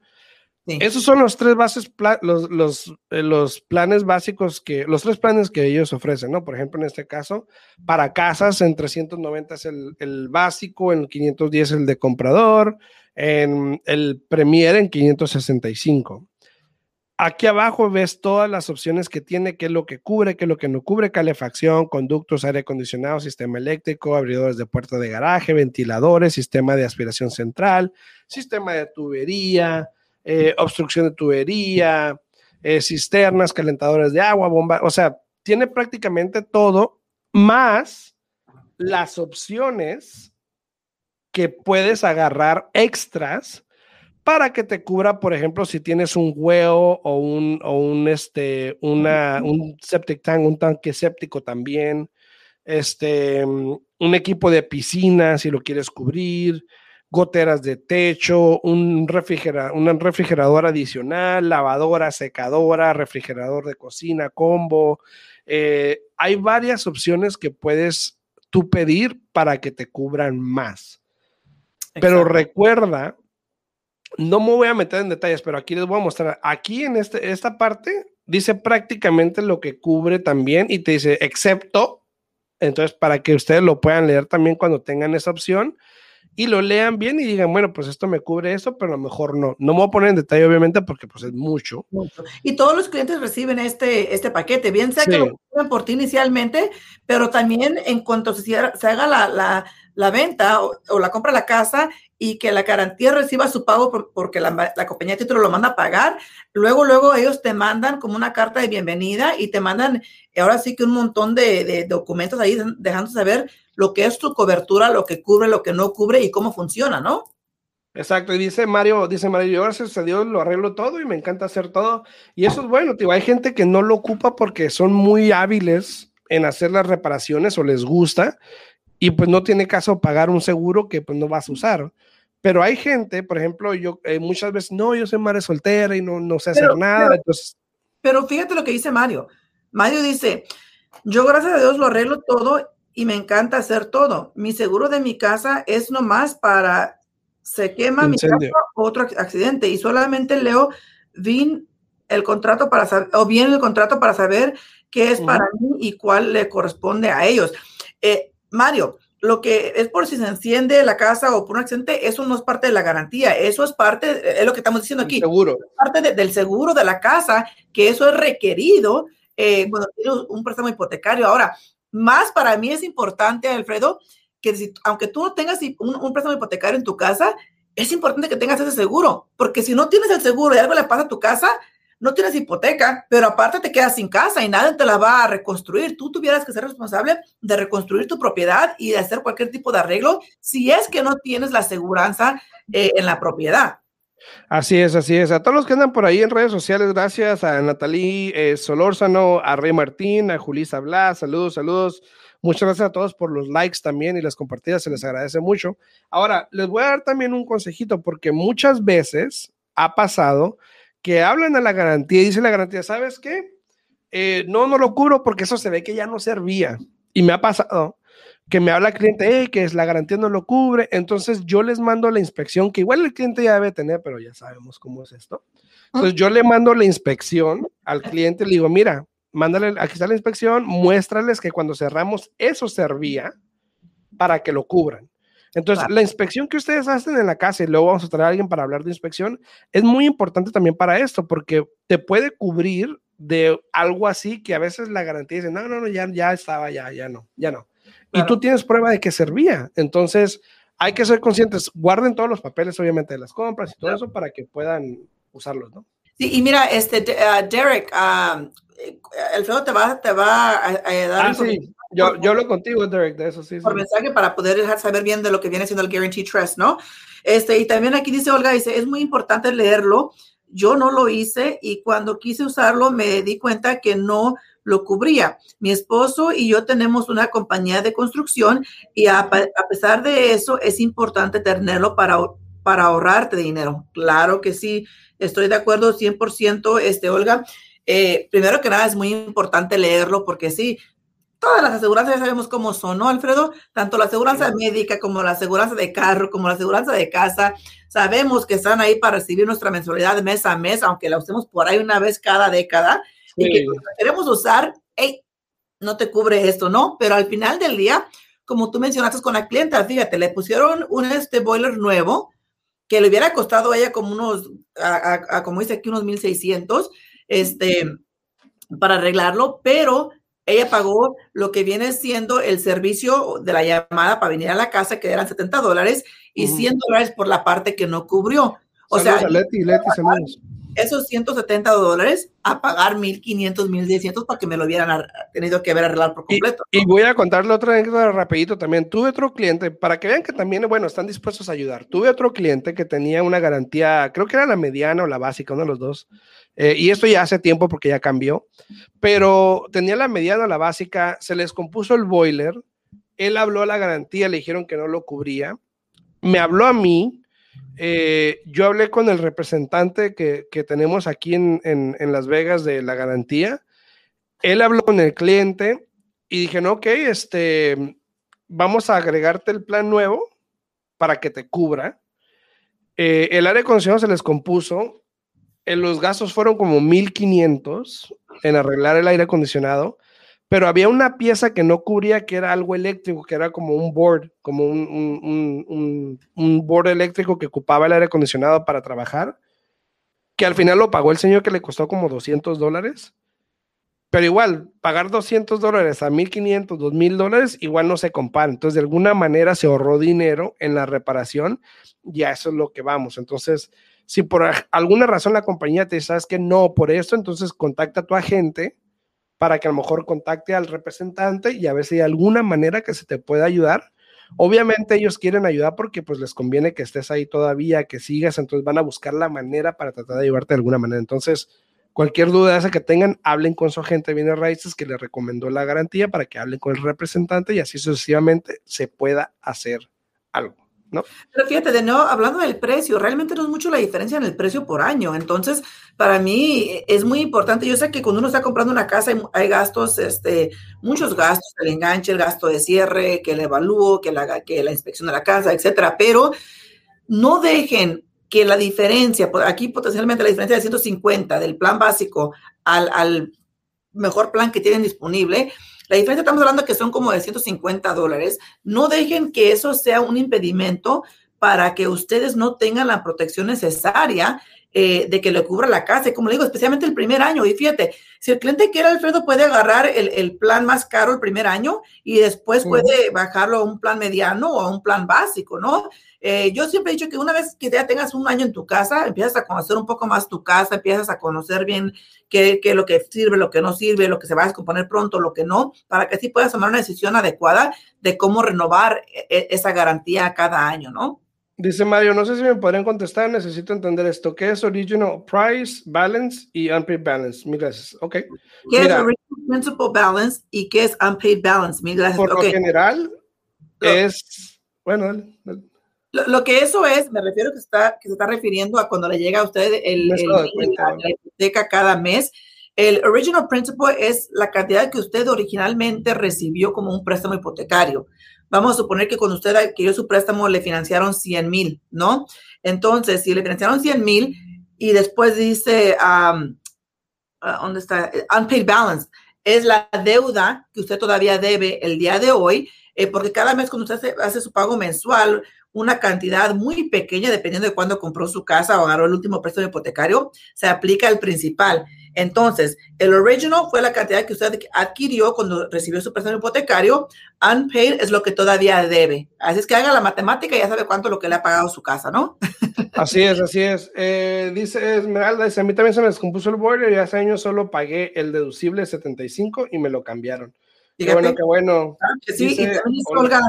Esos son los tres bases, los, los, eh, los, planes básicos que, los tres planes que ellos ofrecen, ¿no? Por ejemplo, en este caso, para casas en 390 es el, el básico, en 510 el de comprador, en el Premier en 565. Aquí abajo ves todas las opciones que tiene, qué es lo que cubre, qué es lo que no cubre, calefacción, conductos, aire acondicionado, sistema eléctrico, abridores de puerta de garaje, ventiladores, sistema de aspiración central, sistema de tubería, eh, obstrucción de tubería, eh, cisternas, calentadores de agua, bomba, o sea, tiene prácticamente todo, más las opciones que puedes agarrar extras para que te cubra, por ejemplo, si tienes un huevo o un, o un, este, una, un septic tank, un tanque séptico también, este, un equipo de piscina si lo quieres cubrir, goteras de techo, un, refrigera, un refrigerador adicional, lavadora, secadora, refrigerador de cocina, combo. Eh, hay varias opciones que puedes tú pedir para que te cubran más. Pero recuerda no me voy a meter en detalles, pero aquí les voy a mostrar. Aquí en este, esta parte dice prácticamente lo que cubre también y te dice excepto. Entonces, para que ustedes lo puedan leer también cuando tengan esa opción y lo lean bien y digan, bueno, pues esto me cubre eso, pero a lo mejor no. No me voy a poner en detalle, obviamente, porque pues es mucho. Y todos los clientes reciben este, este paquete, bien sea que lo cubren por ti inicialmente, pero también en cuanto se, se haga la, la, venta o, o, la compra de la casa, y que la garantía reciba su pago porque la, compañía de título lo manda a pagar. Luego, luego ellos te mandan como una carta de bienvenida y te mandan ahora sí que un montón de, documentos ahí dejando saber lo que es tu cobertura, lo que cubre, lo que no cubre y cómo funciona, ¿no? Exacto, y dice Mario, dice Mario, yo gracias a Dios lo arreglo todo y me encanta hacer todo. Y eso es bueno, tío. Hay gente que no lo ocupa porque son muy hábiles en hacer las reparaciones o les gusta y pues no tiene caso pagar un seguro que pues no vas a usar. Pero hay gente, por ejemplo, yo eh, muchas veces, no, yo soy madre soltera y no, no sé hacer nada. Pero, pero fíjate lo que dice Mario. Mario dice, yo gracias a Dios lo arreglo todo y me encanta hacer todo. Mi seguro de mi casa es nomás para se quema mi casa, otro accidente. Y solamente leo bien el contrato para saber, o bien el contrato para saber qué es para mí y cuál le corresponde a ellos. Eh, Mario, lo que es por si se enciende la casa o por un accidente, eso no es parte de la garantía, eso es parte, es lo que estamos diciendo aquí. Seguro. parte del seguro de la casa, que eso es requerido eh, cuando tienes un préstamo hipotecario. Ahora, más para mí es importante, Alfredo, que si, aunque tú no tengas un, un préstamo hipotecario en tu casa, es importante que tengas ese seguro, porque si no tienes el seguro y algo le pasa a tu casa, no tienes hipoteca, pero aparte te quedas sin casa y nadie te la va a reconstruir. Tú tuvieras que ser responsable de reconstruir tu propiedad y de hacer cualquier tipo de arreglo si es que no tienes la aseguranza eh, en la propiedad. Así es, así es. A todos los que andan por ahí en redes sociales, gracias a Natalí eh, Solórzano, a Rey Martín, a Julisa Blas, saludos, saludos. Muchas gracias a todos por los likes también y las compartidas, se les agradece mucho. Ahora, les voy a dar también un consejito porque muchas veces ha pasado que hablan de la garantía y dice la garantía, ¿sabes qué? Eh, no, no lo cubro porque eso se ve que ya no servía. Y me ha pasado que me habla el cliente, que es la garantía no lo cubre, entonces yo les mando la inspección, que igual el cliente ya debe tener, pero ya sabemos cómo es esto. Entonces yo le mando la inspección al cliente, le digo, mira, mándale, aquí está la inspección, muéstrales que cuando cerramos eso servía para que lo cubran. Entonces, la inspección que ustedes hacen en la casa y luego vamos a traer a alguien para hablar de inspección, es muy importante también para esto, porque te puede cubrir de algo así que a veces la garantía dice, no, no, no, ya, ya estaba, ya, ya no, ya no. Y tú tienes prueba de que servía. Entonces, hay que ser conscientes, guarden todos los papeles, obviamente, de las compras y todo eso para que puedan usarlos, ¿no? Sí, y mira, este, uh, Derek, uh, Alfredo te va, te va a, dar ah, sí. Yo, yo lo contigo, Derek, de eso sí. Por mensaje para poder dejar saber bien de lo que viene siendo el Guarantee Trust, ¿no? Este, y también aquí dice Olga, dice, es muy importante leerlo. Yo no lo hice y cuando quise usarlo me di cuenta que no lo cubría. Mi esposo y yo tenemos una compañía de construcción y a, a pesar de eso es importante tenerlo para, para ahorrarte dinero. Claro que sí, estoy de acuerdo 100%, este, Olga. Eh, primero que nada es muy importante leerlo porque sí, todas las aseguranzas ya sabemos cómo son, ¿no, Alfredo? Tanto la aseguranza médica como la aseguranza de carro, como la aseguranza de casa, sabemos que están ahí para recibir nuestra mensualidad mes a mes, aunque la usemos por ahí una vez cada década. Y que queremos usar, hey, no te cubre esto, ¿no? Pero al final del día, como tú mencionaste con la clienta, fíjate, le pusieron un este boiler nuevo que le hubiera costado a ella como unos, a, como dice aquí, unos 1600, este, para arreglarlo, pero ella pagó lo que viene siendo el servicio de la llamada para venir a la casa, que eran 70 dólares, y 100 dólares por la parte que no cubrió. O sea, esos 170 dólares a pagar 1500, 1600 para que me lo hubieran tenido que ver arreglar por completo. Y, voy a contarle otra anécdota rapidito también. Tuve otro cliente, para que vean que también, bueno, están dispuestos a ayudar. Tuve otro cliente que tenía una garantía, creo que era la mediana o la básica, uno de los dos. Eh, y esto ya hace tiempo porque ya cambió, pero tenía la mediana o la básica, se les compuso el boiler, él habló a la garantía, le dijeron que no lo cubría, me habló a mí, eh, yo hablé con el representante que, tenemos aquí en, Las Vegas de la garantía. Él habló con el cliente y dije, no, ok, este, vamos a agregarte el plan nuevo para que te cubra. Eh, el aire acondicionado se les compuso. En los gastos fueron como 1500 en arreglar el aire acondicionado pero había una pieza que no cubría, que era algo eléctrico, que era como un board, como un, board eléctrico que ocupaba el aire acondicionado para trabajar, que al final lo pagó el señor que le costó como 200 dólares. Pero igual, pagar 200 dólares a 1500, 2000 dólares, igual no se compara. Entonces, de alguna manera se ahorró dinero en la reparación y a eso es lo que vamos. Entonces, si por alguna razón la compañía te dice, sabes que no, por esto, entonces contacta a tu agente para que a lo mejor contacte al representante y a ver si hay alguna manera que se te pueda ayudar. Obviamente ellos quieren ayudar porque pues les conviene que estés ahí todavía, que sigas, entonces van a buscar la manera para tratar de ayudarte de alguna manera. Entonces, cualquier duda esa que tengan, hablen con su agente de bienes raíces que le recomendó la garantía para que hablen con el representante y así sucesivamente se pueda hacer algo. ¿No? Pero fíjate, de nuevo, hablando del precio, realmente no es mucho la diferencia en el precio por año. Entonces, para mí es muy importante. Yo sé que cuando uno está comprando una casa hay, gastos, este, muchos gastos, el enganche, el gasto de cierre, que el evalúo, que la, que la inspección de la casa, etcétera. Pero no dejen que la diferencia, aquí potencialmente la diferencia de 150 del plan básico al, al mejor plan que tienen disponible, la diferencia estamos hablando que son como de 150 dólares. No dejen que eso sea un impedimento para que ustedes no tengan la protección necesaria eh, de que le cubra la casa. Y como le digo, especialmente el primer año. Y fíjate, si el cliente quiere, Alfredo, puede agarrar el, el plan más caro el primer año y después puede bajarlo a un plan mediano o a un plan básico, ¿no? Eh, yo siempre he dicho que una vez que ya tengas un año en tu casa, empiezas a conocer un poco más tu casa, empiezas a conocer bien qué, qué es lo que sirve, lo que no sirve, lo que se va a descomponer pronto, lo que no, para que así puedas tomar una decisión adecuada de cómo renovar e, e, esa garantía cada año, ¿no? Dice Mario, no sé si me podrían contestar, necesito entender esto. ¿Qué es Original Price, Balance y Unpaid Balance? Mil gracias. Ok. ¿Qué es Original Principal Balance y qué es Unpaid Balance? Mil gracias. Por lo general es, bueno, Lo, que eso es, me refiero que, está, que se está refiriendo a cuando le llega a usted el, el, la, hipoteca cada mes. El original principal es la cantidad que usted originalmente recibió como un préstamo hipotecario. Vamos a suponer que cuando usted adquirió su préstamo le financiaron 100 mil, ¿no? Entonces, si le financiaron 100 mil y después dice, um, uh, ¿dónde está? Unpaid balance. Es la deuda que usted todavía debe el día de hoy, eh, porque cada mes cuando usted hace, su pago mensual, una cantidad muy pequeña, dependiendo de cuándo compró su casa o agarró el último préstamo hipotecario, se aplica al principal. Entonces, el original fue la cantidad que usted adquirió cuando recibió su préstamo hipotecario. Unpaid es lo que todavía debe. Así es que haga la matemática y ya sabe cuánto lo que le ha pagado su casa, ¿no? Así es, así es. Eh, dice Esmeralda, dice, a mí también se me descompuso el border y hace años solo pagué el deducible 75 y me lo cambiaron. Qué bueno, qué bueno. sí, y también, Olga,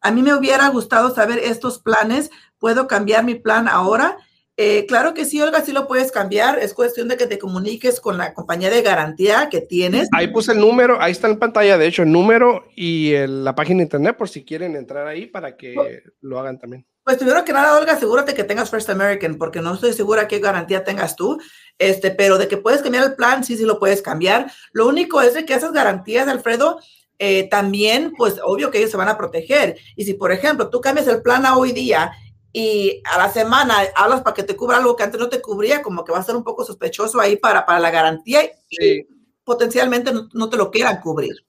a mí me hubiera gustado saber estos planes. ¿Puedo cambiar mi plan ahora? Eh, claro que sí, Olga, sí lo puedes cambiar. Es cuestión de que te comuniques con la compañía de garantía que tienes. Ahí puse el número, ahí está en pantalla, de hecho, el número y la página de internet por si quieren entrar ahí para que pues, lo hagan también. Pues primero que nada, Olga, asegúrate que tengas First American, porque no estoy segura qué garantía tengas tú, este, pero de que puedes cambiar el plan, sí, sí lo puedes cambiar. Lo único es de que esas garantías, Alfredo, eh, también, pues obvio que ellos se van a proteger. Y si, por ejemplo, tú cambias el plan a hoy día y a la semana hablas para que te cubra algo que antes no te cubría, como que va a ser un poco sospechoso ahí para, para la garantía y potencialmente no, te lo quieran cubrir.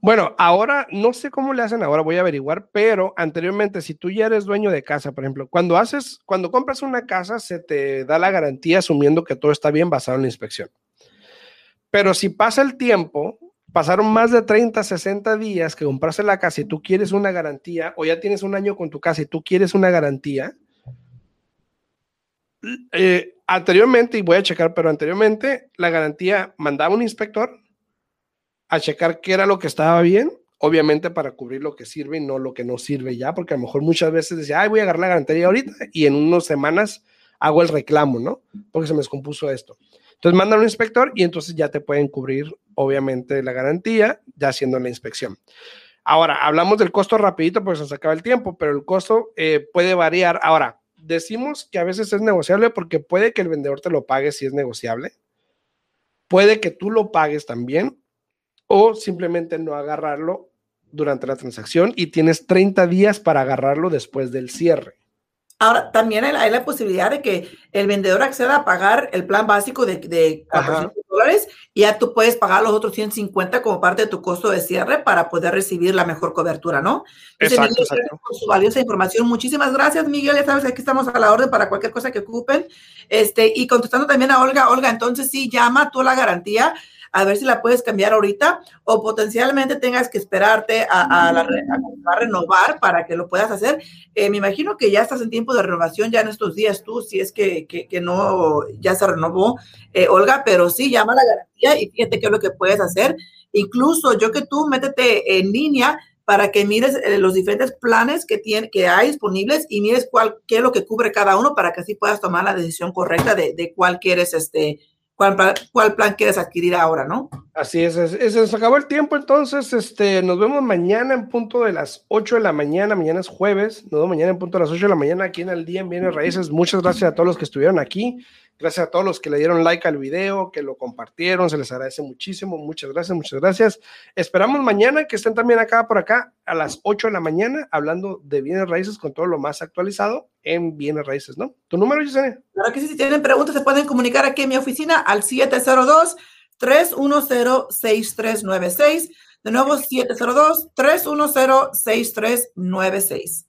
Bueno, ahora no sé cómo le hacen ahora, voy a averiguar, pero anteriormente, si tú ya eres dueño de casa, por ejemplo, cuando haces, cuando compras una casa, se te da la garantía asumiendo que todo está bien basado en la inspección. Pero si pasa el tiempo, pasaron más de 30, 60 días que compraste la casa y tú quieres una garantía, o ya tienes un año con tu casa y tú quieres una garantía, eh, anteriormente, y voy a checar, pero anteriormente la garantía mandaba un inspector a checar qué era lo que estaba bien, obviamente para cubrir lo que sirve y no lo que no sirve ya, porque a lo mejor muchas veces decía, ay, voy a agarrar la garantía ahorita y en unas semanas hago el reclamo, ¿no? Porque se me descompuso esto. Entonces mandan un inspector y entonces ya te pueden cubrir, obviamente, la garantía, ya haciendo la inspección. Ahora, hablamos del costo rapidito, pues se acaba el tiempo, pero el costo eh, puede variar. Ahora, decimos que a veces es negociable porque puede que el vendedor te lo pague si es negociable. Puede que tú lo pagues también o simplemente no agarrarlo durante la transacción y tienes 30 días para agarrarlo después del cierre. Ahora, también hay la, posibilidad de que el vendedor acceda a pagar el plan básico de, de 400 dólares y ya tú puedes pagar los otros 150 como parte de tu costo de cierre para poder recibir la mejor cobertura, ¿no? exacto, exacto. Por su valiosa información. Muchísimas gracias, Miguel. Ya sabes, aquí estamos a la orden para cualquier cosa que ocupen. Este, y contestando también a Olga, Olga, entonces sí, llama tú la garantía a ver si la puedes cambiar ahorita o potencialmente tengas que esperarte a, a, renovar para que lo puedas hacer. Eh, me imagino que ya estás en tiempo de renovación ya en estos días tú, si es que, que, no, ya se renovó, eh, Olga, pero sí, llama a la garantía y fíjate qué es lo que puedes hacer. Incluso yo que tú métete en línea para que mires eh, los diferentes planes que, tiene, que hay disponibles y mires cuál, qué es lo que cubre cada uno para que así puedas tomar la decisión correcta de, de cuál quieres este, cuál, plan quieres adquirir ahora, ¿no? Así es, es, se acabó el tiempo, entonces este, nos vemos mañana en punto de las 8 de la mañana, mañana es jueves, nos vemos mañana en punto de las 8 de la mañana aquí en el día en Bienes Raíces. Muchas gracias a todos los que estuvieron aquí, Gracias a todos los que le dieron like al video, que lo compartieron, se les agradece muchísimo. Muchas gracias, muchas gracias. Esperamos mañana que estén también acá por acá a las 8 de la mañana hablando de bienes raíces con todo lo más actualizado en bienes raíces, ¿no? ¿Tu número, Gisene? Claro que sí, si tienen preguntas se pueden comunicar aquí en mi oficina al 702 310 6396 de nuevo, 702-310-6396.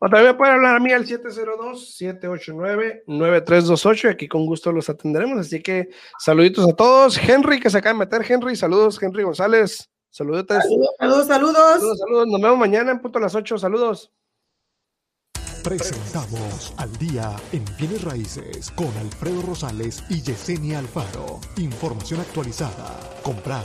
O también me pueden hablar a mí al 702-789-9328 y aquí con gusto los atenderemos. Así que saluditos a todos. Henry, que se acaba de meter. Henry, saludos. Henry González, saludos. Saludos, saludos. Saludos, saludos. Nos vemos mañana en punto a las 8. Saludos. Presentamos al día en bienes raíces con Alfredo Rosales y Yesenia Alfaro. Información actualizada. Comprar